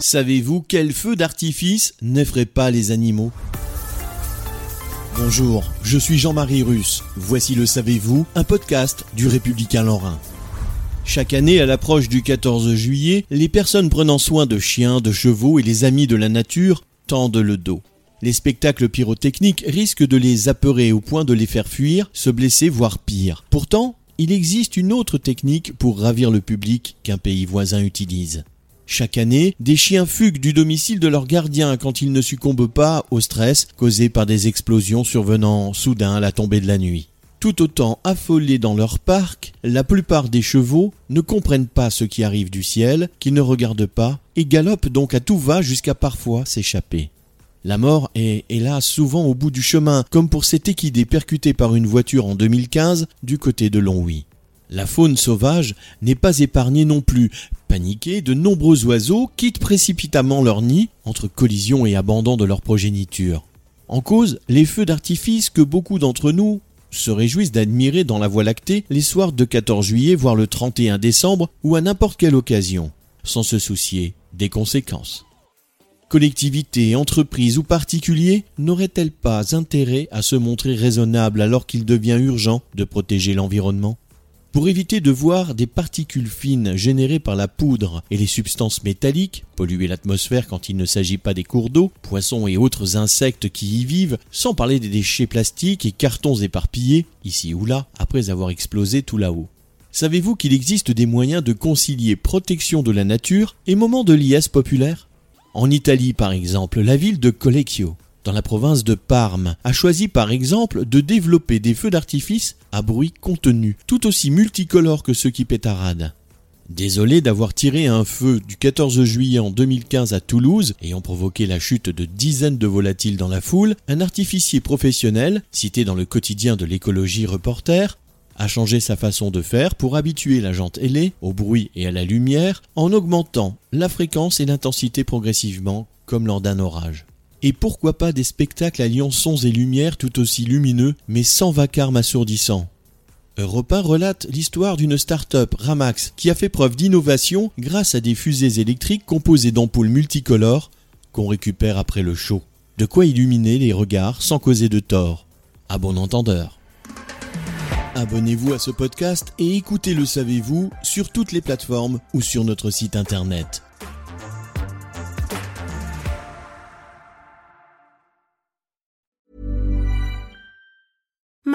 Savez-vous quel feu d'artifice n'effraie pas les animaux? Bonjour, je suis Jean-Marie Russe. Voici le Savez-vous, un podcast du Républicain Lorrain. Chaque année, à l'approche du 14 juillet, les personnes prenant soin de chiens, de chevaux et les amis de la nature tendent le dos. Les spectacles pyrotechniques risquent de les apeurer au point de les faire fuir, se blesser, voire pire. Pourtant, il existe une autre technique pour ravir le public qu'un pays voisin utilise. Chaque année, des chiens fuguent du domicile de leur gardien quand ils ne succombent pas au stress causé par des explosions survenant soudain à la tombée de la nuit. Tout autant affolés dans leur parc, la plupart des chevaux ne comprennent pas ce qui arrive du ciel, qu'ils ne regardent pas, et galopent donc à tout va jusqu'à parfois s'échapper. La mort est hélas souvent au bout du chemin, comme pour cet équidé percuté par une voiture en 2015 du côté de Longwy. La faune sauvage n'est pas épargnée non plus. Paniqués, de nombreux oiseaux quittent précipitamment leur nid entre collision et abandon de leur progéniture. En cause, les feux d'artifice que beaucoup d'entre nous se réjouissent d'admirer dans la Voie lactée les soirs de 14 juillet, voire le 31 décembre, ou à n'importe quelle occasion, sans se soucier des conséquences. Collectivités, entreprises ou particuliers n'auraient-elles pas intérêt à se montrer raisonnables alors qu'il devient urgent de protéger l'environnement? Pour éviter de voir des particules fines générées par la poudre et les substances métalliques polluer l'atmosphère quand il ne s'agit pas des cours d'eau, poissons et autres insectes qui y vivent, sans parler des déchets plastiques et cartons éparpillés, ici ou là, après avoir explosé tout là-haut. Savez-vous qu'il existe des moyens de concilier protection de la nature et moments de liesse populaire? En Italie par exemple, la ville de Collecchio dans la province de Parme, a choisi par exemple de développer des feux d'artifice à bruit contenu, tout aussi multicolores que ceux qui pétaradent. Désolé d'avoir tiré un feu du 14 juillet en 2015 à Toulouse, ayant provoqué la chute de dizaines de volatiles dans la foule, un artificier professionnel, cité dans le quotidien de l'écologie reporter, a changé sa façon de faire pour habituer la jante ailée au bruit et à la lumière en augmentant la fréquence et l'intensité progressivement comme lors d'un orage. Et pourquoi pas des spectacles alliant sons et lumières tout aussi lumineux, mais sans vacarme assourdissant Europe relate l'histoire d'une start-up, Ramax, qui a fait preuve d'innovation grâce à des fusées électriques composées d'ampoules multicolores qu'on récupère après le show. De quoi illuminer les regards sans causer de tort. À bon entendeur. Abonnez-vous à ce podcast et écoutez Le Savez-vous sur toutes les plateformes ou sur notre site internet.